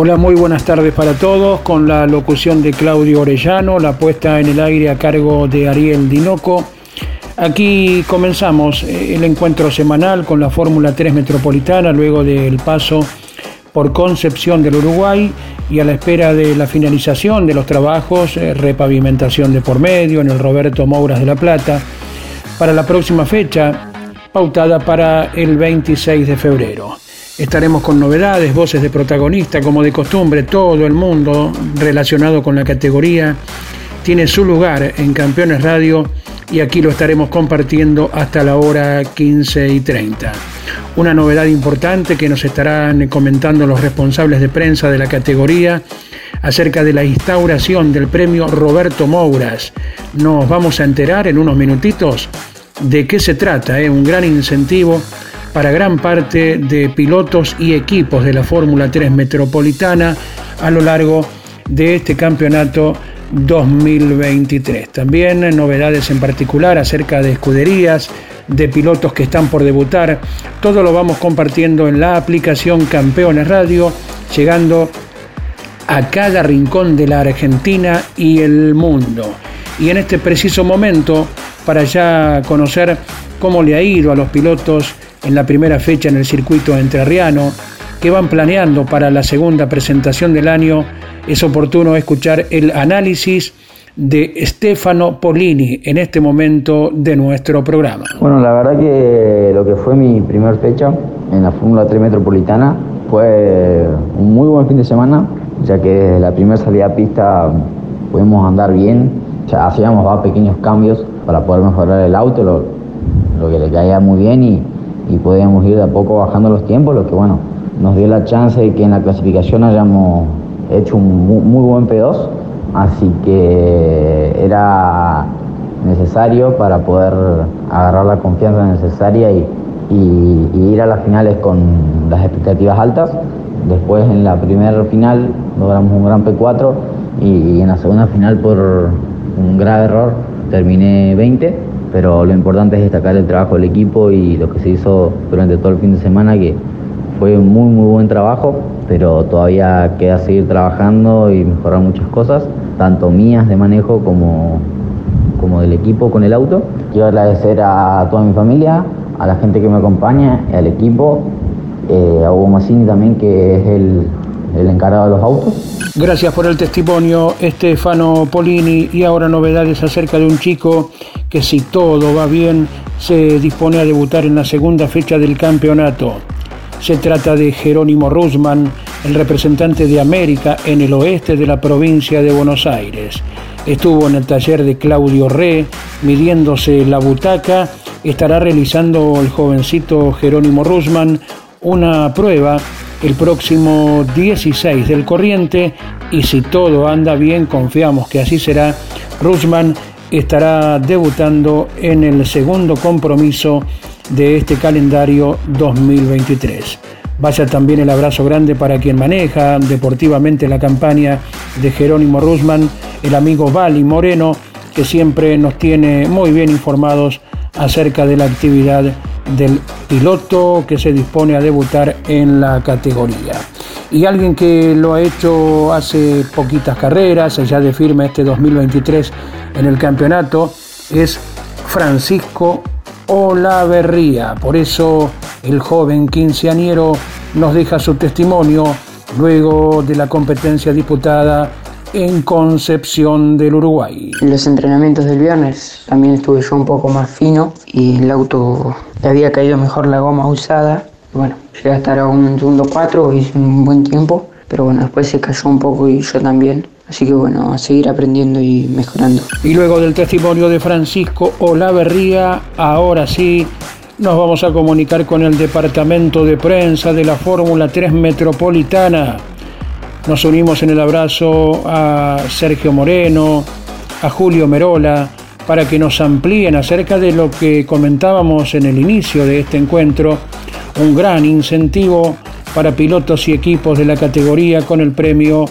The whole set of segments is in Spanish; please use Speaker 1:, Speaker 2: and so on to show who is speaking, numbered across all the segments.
Speaker 1: Hola, muy buenas tardes para todos, con la locución de Claudio Orellano, la puesta en el aire a cargo de Ariel Dinoco. Aquí comenzamos eh, el encuentro semanal con la Fórmula 3 Metropolitana, luego del paso por Concepción del Uruguay y a la espera de la finalización de los trabajos, eh, repavimentación de por medio en el Roberto Mouras de La Plata, para la próxima fecha, pautada para el 26 de febrero. Estaremos con novedades, voces de protagonista, como de costumbre, todo el mundo relacionado con la categoría tiene su lugar en Campeones Radio y aquí lo estaremos compartiendo hasta la hora 15 y 30. Una novedad importante que nos estarán comentando los responsables de prensa de la categoría acerca de la instauración del premio Roberto Mouras. Nos vamos a enterar en unos minutitos de qué se trata, ¿eh? un gran incentivo para gran parte de pilotos y equipos de la Fórmula 3 Metropolitana a lo largo de este campeonato 2023. También novedades en particular acerca de escuderías, de pilotos que están por debutar. Todo lo vamos compartiendo en la aplicación Campeones Radio, llegando a cada rincón de la Argentina y el mundo. Y en este preciso momento, para ya conocer cómo le ha ido a los pilotos en la primera fecha en el circuito entrerriano, que van planeando para la segunda presentación del año, es oportuno escuchar el análisis de Stefano Polini en este momento de nuestro programa.
Speaker 2: Bueno, la verdad que lo que fue mi primera fecha en la Fórmula 3 Metropolitana fue un muy buen fin de semana, ya que desde la primera salida a pista pudimos andar bien, ya hacíamos pequeños cambios para poder mejorar el auto, lo, lo que le caía muy bien y, y podíamos ir de a poco bajando los tiempos, lo que bueno, nos dio la chance de que en la clasificación hayamos hecho un muy, buen P2, así que era necesario para poder agarrar la confianza necesaria y, ir a las finales con las expectativas altas. Después en la primera final logramos un gran P4 y en la segunda final por un grave error terminé 20 pero lo importante es destacar el trabajo del equipo y lo que se hizo durante todo el fin de semana, que fue un muy, muy buen trabajo, pero todavía queda seguir trabajando y mejorar muchas cosas, tanto mías de manejo como, como del equipo con el auto. Quiero agradecer a toda mi familia, a la gente que me acompaña, al equipo, eh, a Hugo Massini también, que es el, el encargado de los autos.
Speaker 1: Gracias por el testimonio, Estefano Polini. Y ahora novedades acerca de un chico que si todo va bien se dispone a debutar en la segunda fecha del campeonato. Se trata de Jerónimo Rusman, el representante de América en el oeste de la provincia de Buenos Aires. Estuvo en el taller de Claudio Re, midiéndose la butaca. Estará realizando el jovencito Jerónimo Rusman una prueba el próximo 16 del corriente y si todo anda bien, confiamos que así será, Rusman estará debutando en el segundo compromiso de este calendario 2023. Vaya también el abrazo grande para quien maneja deportivamente la campaña de Jerónimo Rusman, el amigo Vali Moreno, que siempre nos tiene muy bien informados acerca de la actividad del piloto que se dispone a debutar en la categoría. Y alguien que lo ha hecho hace poquitas carreras, ya de firme este 2023 en el campeonato, es Francisco Olaverría. Por eso el joven quinceañero nos deja su testimonio luego de la competencia disputada en Concepción del Uruguay.
Speaker 3: Los entrenamientos del viernes también estuve yo un poco más fino y el auto le había caído mejor la goma usada. Bueno, llegué a estar a un segundo cuatro, hice un buen tiempo, pero bueno, después se cayó un poco y yo también. Así que bueno, a seguir aprendiendo y mejorando.
Speaker 1: Y luego del testimonio de Francisco Olaverría, ahora sí, nos vamos a comunicar con el departamento de prensa de la Fórmula 3 Metropolitana. Nos unimos en el abrazo a Sergio Moreno, a Julio Merola, para que nos amplíen acerca de lo que comentábamos en el inicio de este encuentro, un gran incentivo para pilotos y equipos de la categoría con el premio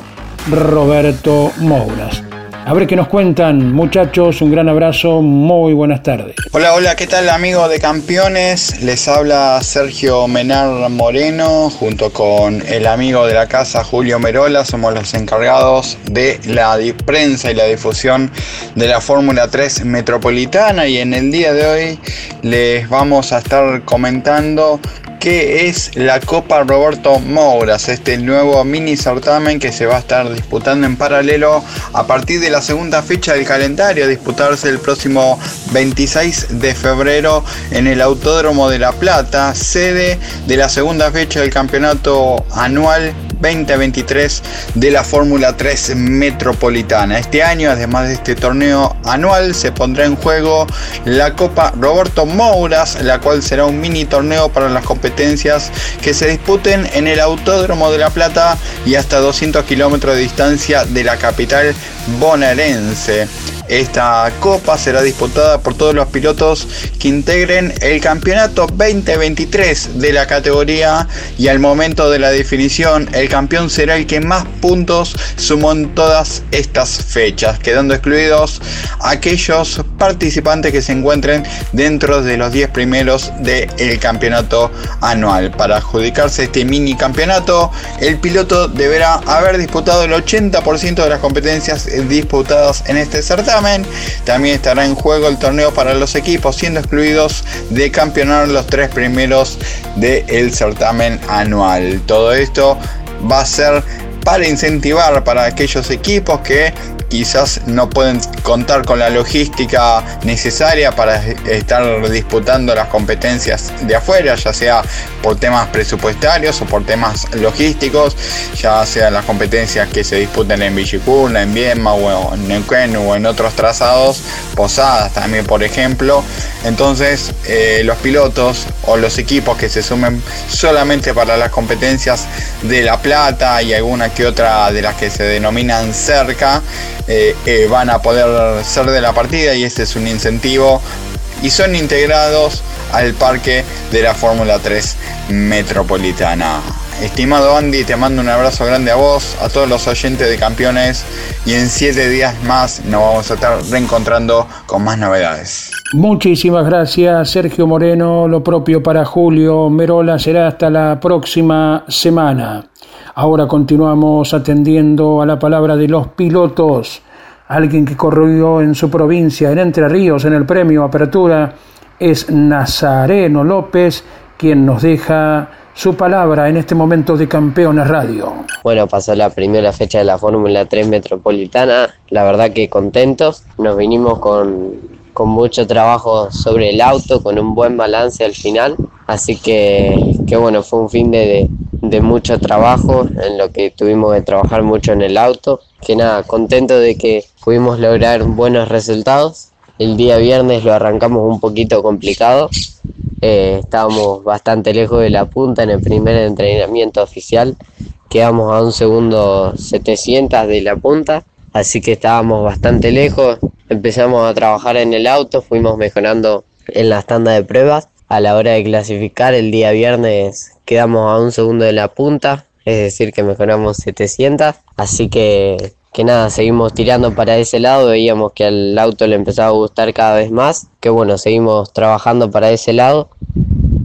Speaker 1: Roberto Mouras. A ver qué nos cuentan, muchachos. Un gran abrazo, muy buenas tardes.
Speaker 4: Hola, hola, ¿qué tal, amigos de campeones? Les habla Sergio Menar Moreno, junto con el amigo de la casa Julio Merola. Somos los encargados de la prensa y la difusión de la Fórmula 3 Metropolitana. Y en el día de hoy les vamos a estar comentando que es la Copa Roberto Mouras, este nuevo mini certamen que se va a estar disputando en paralelo a partir de la segunda fecha del calendario, a disputarse el próximo 26 de febrero en el Autódromo de La Plata, sede de la segunda fecha del campeonato anual 2023 de la Fórmula 3 Metropolitana. Este año, además de este torneo anual, se pondrá en juego la Copa Roberto Mouras, la cual será un mini torneo para las competencias que se disputen en el Autódromo de La Plata y hasta 200 kilómetros de distancia de la capital bonaerense. Esta copa será disputada por todos los pilotos que integren el campeonato 2023 de la categoría y al momento de la definición el campeón será el que más puntos sumó en todas estas fechas, quedando excluidos aquellos participantes que se encuentren dentro de los 10 primeros del campeonato anual. Para adjudicarse este mini campeonato, el piloto deberá haber disputado el 80% de las competencias disputadas en este certamen. También estará en juego el torneo para los equipos, siendo excluidos de campeonar los tres primeros del certamen anual. Todo esto va a ser para incentivar para aquellos equipos que quizás no pueden contar con la logística necesaria para estar disputando las competencias de afuera, ya sea por temas presupuestarios o por temas logísticos, ya sea las competencias que se disputen en Villicuna, en Viedma o en Neuquén o en otros trazados, Posadas también por ejemplo. Entonces eh, los pilotos o los equipos que se sumen solamente para las competencias de La Plata y alguna que otra de las que se denominan cerca, eh, eh, van a poder ser de la partida y este es un incentivo y son integrados al parque de la Fórmula 3 Metropolitana. Estimado Andy, te mando un abrazo grande a vos, a todos los oyentes de campeones y en siete días más nos vamos a estar reencontrando con más novedades.
Speaker 1: Muchísimas gracias Sergio Moreno, lo propio para Julio Merola será hasta la próxima semana. Ahora continuamos atendiendo a la palabra de los pilotos. Alguien que corrió en su provincia, en Entre Ríos, en el premio Apertura, es Nazareno López, quien nos deja su palabra en este momento de Campeones Radio.
Speaker 5: Bueno, pasó la primera fecha de la Fórmula 3 Metropolitana, la verdad que contentos, nos vinimos con, con mucho trabajo sobre el auto, con un buen balance al final, así que, que bueno, fue un fin de, de mucho trabajo, en lo que tuvimos que trabajar mucho en el auto. Que nada, contento de que pudimos lograr buenos resultados. El día viernes lo arrancamos un poquito complicado. Eh, estábamos bastante lejos de la punta en el primer entrenamiento oficial. Quedamos a un segundo 700 de la punta, así que estábamos bastante lejos. Empezamos a trabajar en el auto, fuimos mejorando en la tanda de pruebas. A la hora de clasificar el día viernes quedamos a un segundo de la punta, es decir, que mejoramos 700. Así que, que nada, seguimos tirando para ese lado, veíamos que al auto le empezaba a gustar cada vez más, que bueno, seguimos trabajando para ese lado.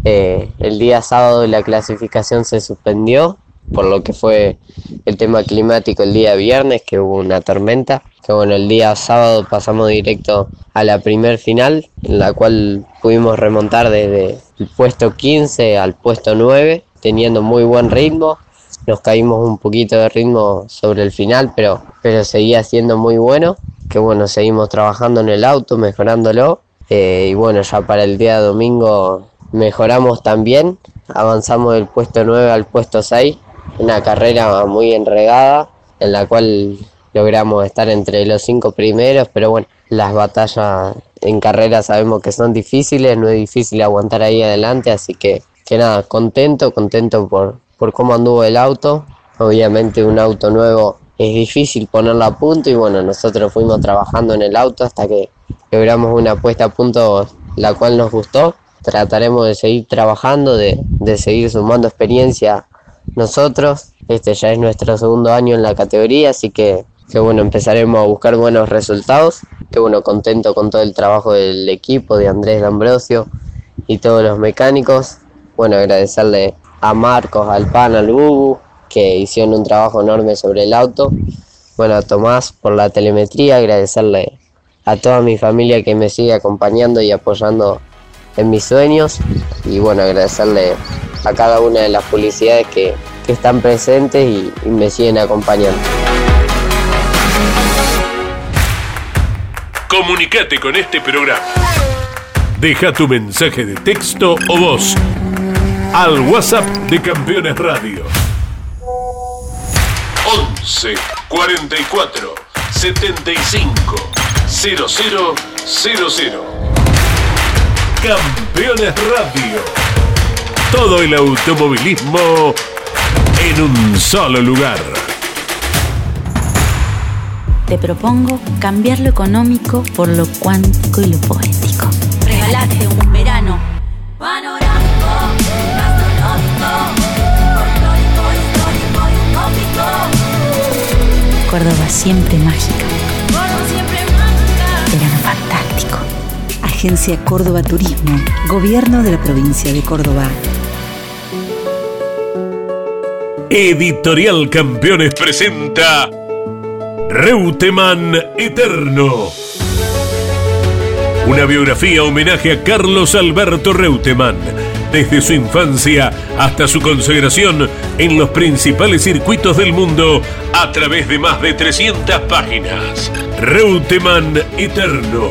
Speaker 5: Eh, el día sábado la clasificación se suspendió por lo que fue el tema climático el día viernes, que hubo una tormenta. Que bueno, el día sábado pasamos directo a la primer final, en la cual pudimos remontar desde el puesto 15 al puesto 9, teniendo muy buen ritmo. Nos caímos un poquito de ritmo sobre el final, pero, pero seguía siendo muy bueno. Que bueno, seguimos trabajando en el auto, mejorándolo. Eh, y bueno, ya para el día domingo mejoramos también. Avanzamos del puesto 9 al puesto 6 una carrera muy enregada en la cual logramos estar entre los cinco primeros, pero bueno, las batallas en carrera sabemos que son difíciles, no es difícil aguantar ahí adelante, así que, que nada, contento, contento por, por cómo anduvo el auto. Obviamente un auto nuevo es difícil ponerlo a punto y bueno, nosotros fuimos trabajando en el auto hasta que logramos una puesta a punto la cual nos gustó. Trataremos de seguir trabajando, de, de seguir sumando experiencia nosotros. Este ya es nuestro segundo año en la categoría, así que, que bueno, empezaremos a buscar buenos resultados. Que bueno, contento con todo el trabajo del equipo, de Andrés D'Ambrosio y todos los mecánicos. Bueno, agradecerle a Marcos, al PAN, al Bubu, que hicieron un trabajo enorme sobre el auto. Bueno, a Tomás por la telemetría, agradecerle a toda mi familia que me sigue acompañando y apoyando en mis sueños. Y bueno, agradecerle a cada una de las publicidades que, que están presentes y, me siguen acompañando.
Speaker 6: Comunicate con este programa. Deja tu mensaje de texto o voz al WhatsApp de Campeones Radio. 11 44 75 0000. Campeones Radio. Todo el automovilismo en un solo lugar.
Speaker 7: Te propongo cambiar lo económico por lo cuántico y lo poético.
Speaker 8: Regalate un verano panorámico, gastronómico, folclórico, histórico y utópico.
Speaker 7: Córdoba siempre mágica.
Speaker 9: Agencia Córdoba Turismo, Gobierno de la provincia de Córdoba.
Speaker 6: Editorial Campeones presenta Reutemann Eterno. Una biografía homenaje a Carlos Alberto Reutemann, desde su infancia hasta su consagración en los principales circuitos del mundo a través de más de 300 páginas. Reutemann Eterno,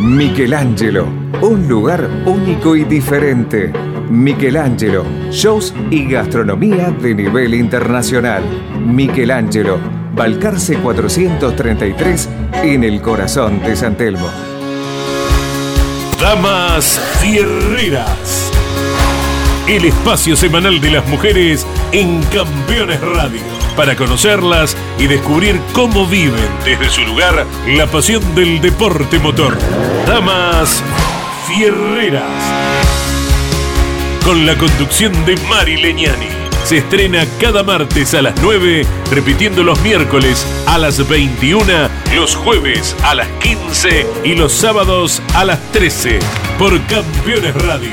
Speaker 10: Michelangelo, un lugar único y diferente. Michelangelo, shows y gastronomía de nivel internacional. Michelangelo, Balcarce 433 en el corazón de San Telmo.
Speaker 6: Damas Fierreras. El espacio semanal de las mujeres en Campeones Radio. Para conocerlas y descubrir cómo viven desde su lugar la pasión del deporte motor. Damas Fierreras. Con la conducción de Mari Leñani. Se estrena cada martes a las 9, repitiendo los miércoles a las 21, los jueves a las 15 y los sábados a las 13 por Campeones Radio.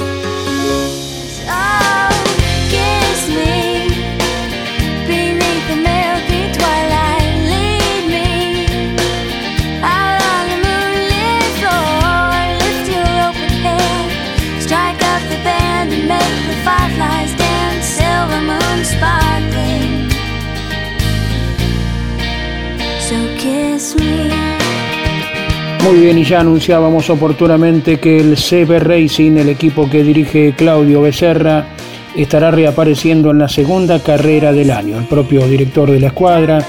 Speaker 1: Muy bien, y ya anunciábamos oportunamente que el CB Racing, el equipo que dirige Claudio Becerra, estará reapareciendo en la segunda carrera del año. El propio director de la escuadra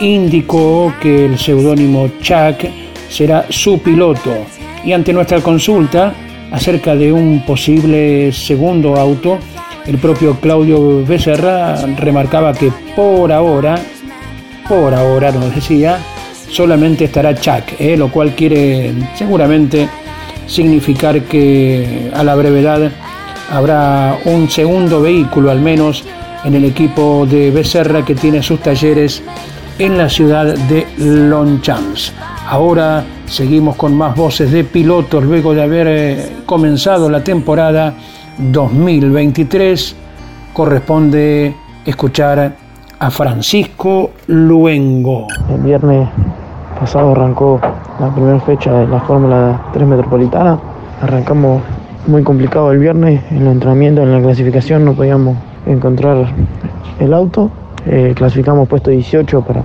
Speaker 1: indicó que el seudónimo Chuck será su piloto. Y ante nuestra consulta acerca de un posible segundo auto, el propio Claudio Becerra remarcaba que por ahora, por ahora nos decía, solamente estará Chuck, ¿eh? lo cual quiere seguramente significar que a la brevedad habrá un segundo vehículo al menos en el equipo de Becerra que tiene sus talleres en la ciudad de Longchamps. Ahora seguimos con más voces de pilotos luego de haber eh, comenzado la temporada 2023. Corresponde escuchar a Francisco Luengo.
Speaker 11: El viernes pasado arrancó la primera fecha de la Fórmula 3 Metropolitana. Arrancamos muy complicado el viernes en el entrenamiento, en la clasificación no podíamos encontrar el auto. Eh, clasificamos puesto 18 para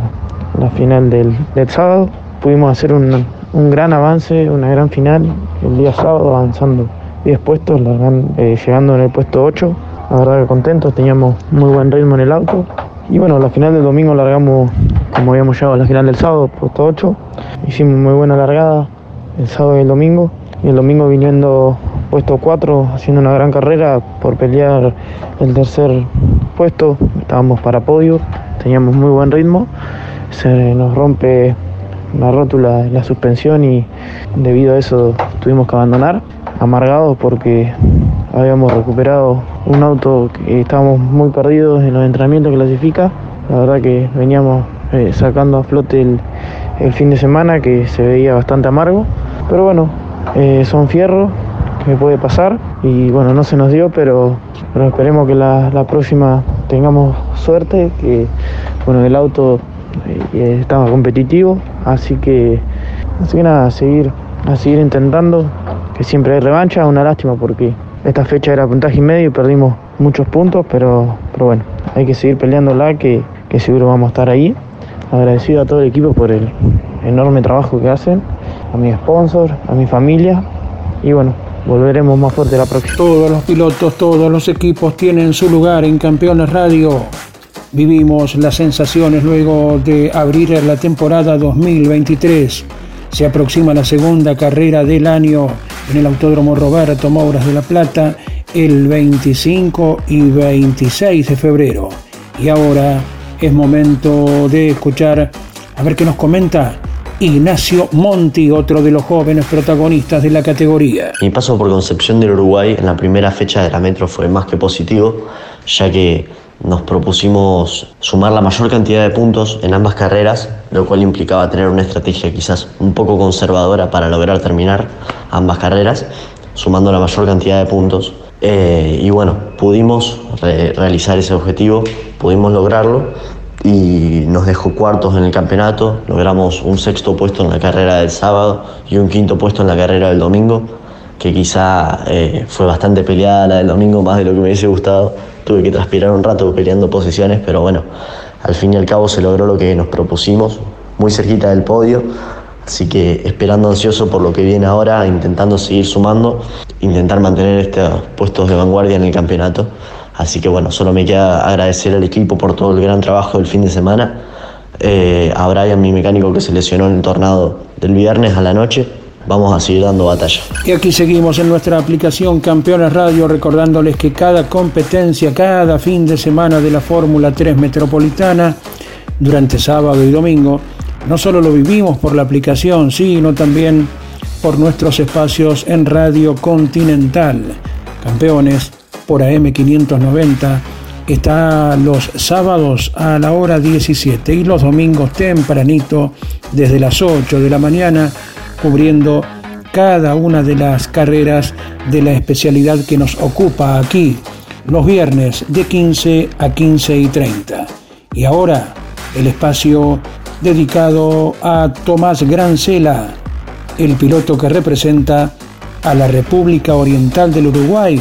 Speaker 11: la final del, sábado. Pudimos hacer un, un, gran avance, una gran final el día sábado, avanzando 10 puestos, eh, llegando en el puesto 8. La verdad que contentos, teníamos muy buen ritmo en el auto. Y bueno, la final del domingo largamos como habíamos llegado a la final del sábado, puesto 8. Hicimos muy buena largada el sábado y el domingo. Y el domingo viniendo puesto 4, haciendo una gran carrera por pelear el tercer puesto. Estábamos para podio, teníamos muy buen ritmo. Se nos rompe la rótula la suspensión y debido a eso tuvimos que abandonar. Amargados porque habíamos recuperado un auto que estábamos muy perdidos en los entrenamientos que clasifica. La verdad que veníamos eh, sacando a flote el, fin de semana que se veía bastante amargo. Pero bueno, eh, son fierros que puede pasar y bueno, no se nos dio, pero, pero esperemos que la, próxima tengamos suerte, que bueno, el auto eh, estaba competitivo, así que, así que nada, a seguir, a seguir intentando, que siempre hay revancha, una lástima porque esta fecha era puntaje y medio y perdimos muchos puntos, pero, pero bueno, hay que seguir peleándola, que, que seguro vamos a estar ahí. Agradecido a todo el equipo por el enorme trabajo que hacen, a mi sponsor, a mi familia y bueno, volveremos más fuerte la próxima.
Speaker 1: Todos los pilotos, todos los equipos tienen su lugar en Campeones Radio. Vivimos las sensaciones luego de abrir la temporada 2023. Se aproxima la segunda carrera del año en el Autódromo Roberto Mouras de la Plata el 25 y 26 de febrero. Y ahora es momento de escuchar a ver qué nos comenta Ignacio Monti, otro de los jóvenes protagonistas de la categoría.
Speaker 12: Mi paso por Concepción del Uruguay en la primera fecha de la Metro fue más que positivo, ya que nos propusimos sumar la mayor cantidad de puntos en ambas carreras, lo cual implicaba tener una estrategia quizás un poco conservadora para lograr terminar ambas carreras, sumando la mayor cantidad de puntos. Eh, y bueno, pudimos re realizar ese objetivo, pudimos lograrlo y nos dejó cuartos en el campeonato. Logramos un sexto puesto en la carrera del sábado y un quinto puesto en la carrera del domingo, que quizá eh, fue bastante peleada la del domingo, más de lo que me hubiese gustado. Tuve que transpirar un rato peleando posiciones, pero bueno, al fin y al cabo se logró lo que nos propusimos, muy cerquita del podio. Así que esperando ansioso por lo que viene ahora, intentando seguir sumando, intentar mantener estos puestos de vanguardia en el campeonato. Así que bueno, solo me queda agradecer al equipo por todo el gran trabajo del fin de semana. Eh, a Brian, mi mecánico que se lesionó en el tornado del viernes a la noche. Vamos a seguir dando batalla.
Speaker 1: Y aquí seguimos en nuestra aplicación Campeones Radio recordándoles que cada competencia, cada fin de semana de la Fórmula 3 Metropolitana, durante sábado y domingo, no solo lo vivimos por la aplicación, sino también por nuestros espacios en Radio Continental. Campeones por AM590 está los sábados a la hora 17 y los domingos tempranito desde las 8 de la mañana cubriendo cada una de las carreras de la especialidad que nos ocupa aquí los viernes de 15 a 15 y 30. Y ahora el espacio dedicado a Tomás Grancela, el piloto que representa a la República Oriental del Uruguay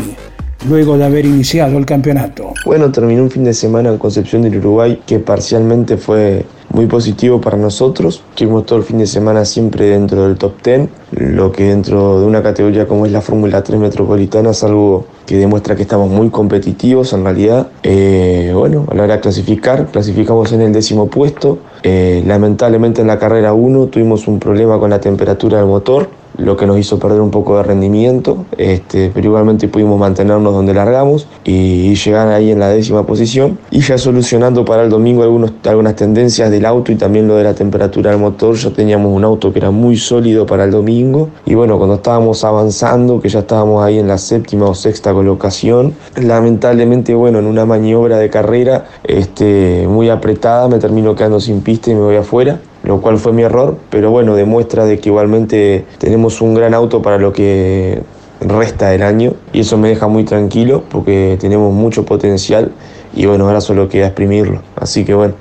Speaker 1: luego de haber iniciado el campeonato.
Speaker 13: Bueno, terminó un fin de semana en Concepción del Uruguay que parcialmente fue muy positivo para nosotros. Estuvimos todo el fin de semana siempre dentro del top 10, lo que dentro de una categoría como es la Fórmula 3 Metropolitana es algo que demuestra que estamos muy competitivos en realidad. Eh, bueno, a la hora de clasificar, clasificamos en el décimo puesto. Eh, lamentablemente en la carrera 1 tuvimos un problema con la temperatura del motor, lo que nos hizo perder un poco de rendimiento, este, pero igualmente pudimos mantenernos donde largamos y llegar ahí en la décima posición. Y ya solucionando para el domingo algunas tendencias del auto y también lo de la temperatura del motor, ya teníamos un auto que era muy sólido para el domingo. Y bueno, cuando estábamos avanzando, que ya estábamos ahí en la séptima o sexta colocación, lamentablemente, bueno, en una maniobra de carrera este, muy apretada me termino quedando sin pista y me voy afuera lo cual fue mi error, pero bueno, demuestra de que igualmente tenemos un gran auto para lo que resta del año y eso me deja muy tranquilo porque tenemos mucho potencial y bueno, ahora solo queda exprimirlo. Así que bueno,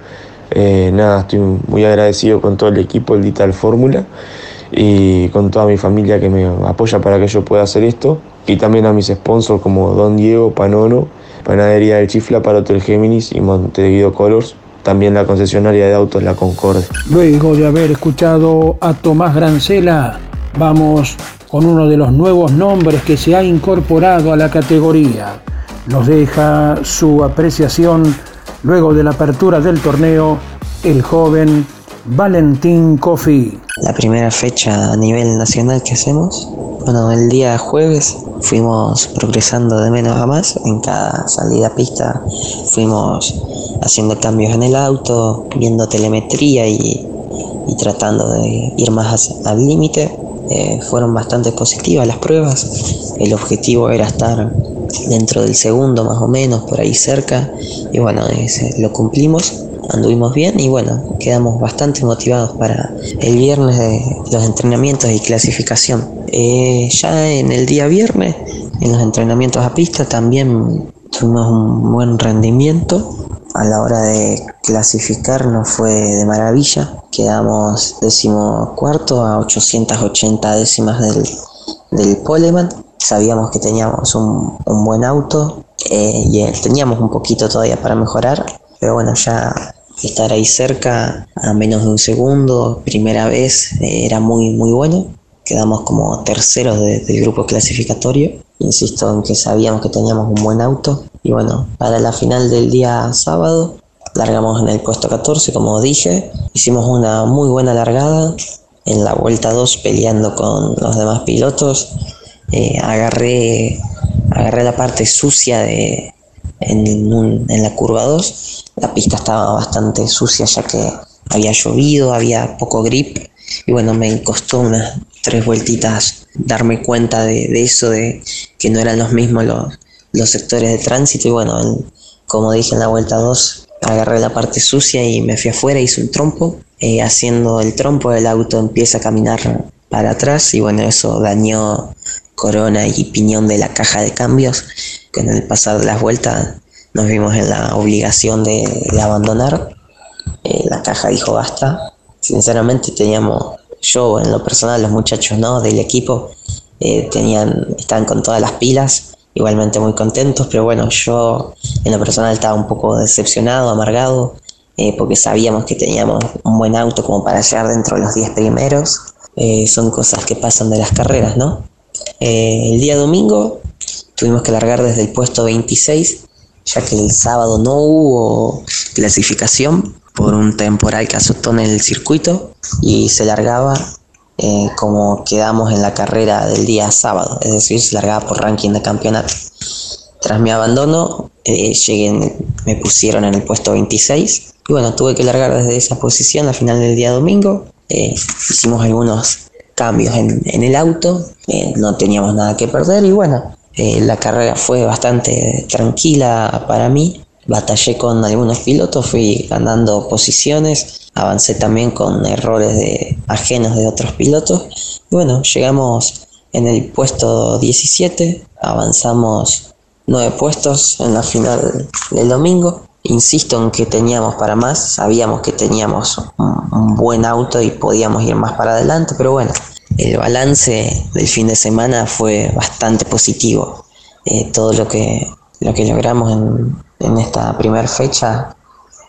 Speaker 13: eh, nada, estoy muy agradecido con todo el equipo, el Digital Fórmula y con toda mi familia que me apoya para que yo pueda hacer esto y también a mis sponsors como Don Diego, Panono, Panadería del Chifla para Hotel Géminis y Montevideo Colors, también la concesionaria de autos La Concorde.
Speaker 1: Luego de haber escuchado a Tomás Grancela, vamos con uno de los nuevos nombres que se ha incorporado a la categoría. Nos deja su apreciación luego de la apertura del torneo el joven Valentín Cofi.
Speaker 14: La primera fecha a nivel nacional que hacemos, bueno, el día jueves fuimos progresando de menos a más. En cada salida a pista fuimos haciendo cambios en el auto, viendo telemetría y, y tratando de ir más al límite. Eh, fueron bastante positivas las pruebas. El objetivo era estar dentro del segundo más o menos, por ahí cerca. Y bueno, ese- lo cumplimos anduvimos bien y bueno, quedamos bastante motivados para el viernes de los entrenamientos y clasificación. Eh, ya en el día viernes, en los entrenamientos a pista, también tuvimos un buen rendimiento. A la hora de clasificar nos fue de maravilla. Quedamos decimocuarto a 880 décimas del, del poleman. Sabíamos que teníamos un, un buen auto eh, y eh, teníamos un poquito todavía para mejorar, pero bueno, ya estar ahí cerca a menos de un segundo, primera vez, eh, era muy, muy bueno. Quedamos como terceros de- del grupo clasificatorio. Insisto en que sabíamos que teníamos un buen auto. Y bueno, para la final del día sábado, largamos en el puesto 14, como dije. Hicimos una muy buena largada. En la vuelta 2 peleando con los demás pilotos. Eh, agarré, agarré la parte sucia de, en, en la curva 2. La pista estaba bastante sucia ya que había llovido, había poco grip y bueno, me costó unas tres vueltitas darme cuenta de, de eso, de que no eran los mismos los, los sectores de tránsito y bueno, en- como dije en la vuelta 2, agarré la parte sucia y me fui afuera, hice un trompo. Eh, haciendo el trompo el auto empieza a caminar para atrás y bueno, eso dañó corona y piñón de la caja de cambios. Con el pasar de las vueltas nos vimos en la obligación de, abandonar. Eh, la caja dijo basta. Sinceramente teníamos, yo en lo personal, los muchachos no del equipo, eh, tenían, estaban con todas las pilas, igualmente muy contentos, pero bueno, yo en lo personal estaba un poco decepcionado, amargado, eh, porque sabíamos que teníamos un buen auto como para llegar dentro de los 10 primeros. Eh, son cosas que pasan de las carreras, ¿no? El día domingo tuvimos que largar desde el puesto 26, ya que el sábado no hubo clasificación por un temporal que azotó en el circuito y se largaba eh, como quedamos en la carrera del día sábado, es decir, se largaba por ranking de campeonato. Tras mi abandono, eh, llegué me pusieron en el puesto 26 y bueno, tuve que largar desde esa posición al final del día domingo. Eh, hicimos algunos cambios en, en el auto, eh, no teníamos nada que perder y bueno, eh, la carrera fue bastante tranquila para mí. Batallé con algunos pilotos, fui ganando posiciones, avancé también con errores de, ajenos de otros pilotos. Bueno, llegamos en el puesto 17, avanzamos nueve puestos en la final del domingo. Insisto en que teníamos para más, sabíamos que teníamos un, un buen auto y podíamos ir más para adelante, pero bueno, el balance del fin de semana fue bastante positivo. Eh, todo lo que, lo que logramos en, en esta primera fecha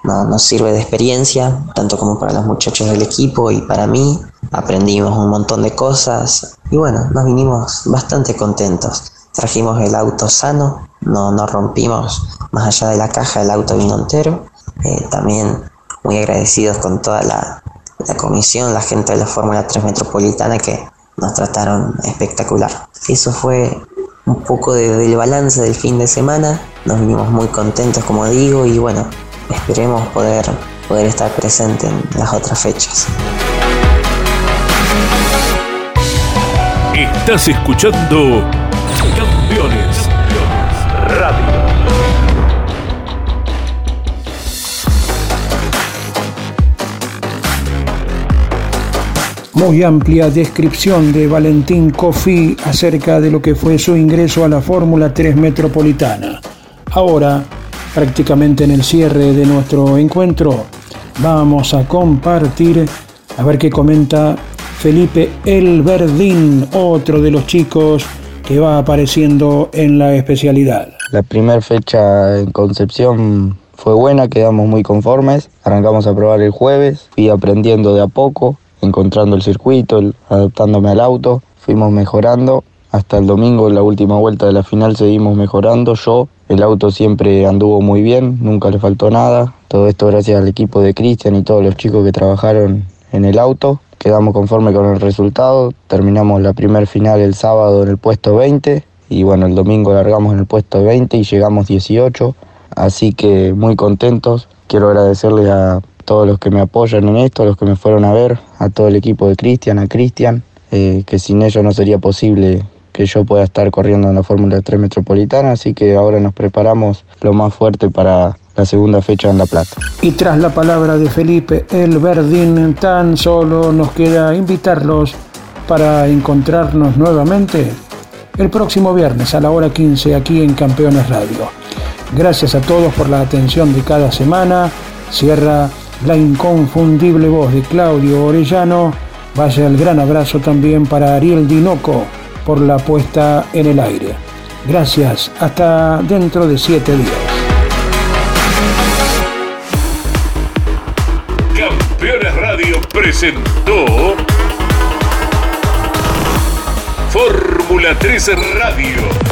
Speaker 14: no- nos sirve de experiencia, tanto como para los muchachos del equipo y para mí. Aprendimos un montón de cosas y bueno, nos vinimos bastante contentos. Trajimos el auto sano, no, no rompimos más allá de la caja, el auto vino entero. Eh, también muy agradecidos con toda la, la comisión, la gente de la Fórmula 3 Metropolitana que nos trataron espectacular. Eso fue un poco de- del balance del fin de semana. Nos vinimos muy contentos, como digo, y bueno, esperemos poder, poder estar presente en las otras fechas.
Speaker 6: Estás escuchando
Speaker 1: Muy amplia descripción de Valentín Cofi acerca de lo que fue su ingreso a la Fórmula 3 Metropolitana. Ahora prácticamente en el cierre de nuestro encuentro, vamos a compartir, a ver qué comenta Felipe Elverdín, otro de los chicos que va apareciendo en la especialidad.
Speaker 15: La primera fecha en Concepción fue buena, quedamos muy conformes. Arrancamos a probar el jueves, fui aprendiendo de a poco, encontrando el circuito, adaptándome al auto, fuimos mejorando. Hasta el domingo, en la última vuelta de la final, seguimos mejorando. Yo, el auto siempre anduvo muy bien, nunca le faltó nada. Todo esto gracias al equipo de Cristian y todos los chicos que trabajaron en el auto. Quedamos conformes con el resultado. Terminamos la primer final el sábado en el puesto 20 y bueno, el domingo largamos en el puesto 20 y llegamos 18. Así que muy contentos. Quiero agradecerles a todos los que me apoyan en esto, los que me fueron a ver, a todo el equipo de Cristian, a Cristian, eh, que sin ellos no sería posible que yo pueda estar corriendo en la Fórmula 3 Metropolitana, así que ahora nos preparamos lo más fuerte para la segunda fecha en La Plata.
Speaker 1: Y tras la palabra de Felipe Elverdín, tan solo nos queda invitarlos para encontrarnos nuevamente el próximo viernes a la hora 15 aquí en Campeones Radio. Gracias a todos por la atención de cada semana. Cierra la inconfundible voz de Claudio Orellano. Vaya el gran abrazo también para Ariel Dinoco por la puesta en el aire. Gracias, hasta dentro de siete días.
Speaker 6: Campeones Radio presentó Fórmula 3 Radio.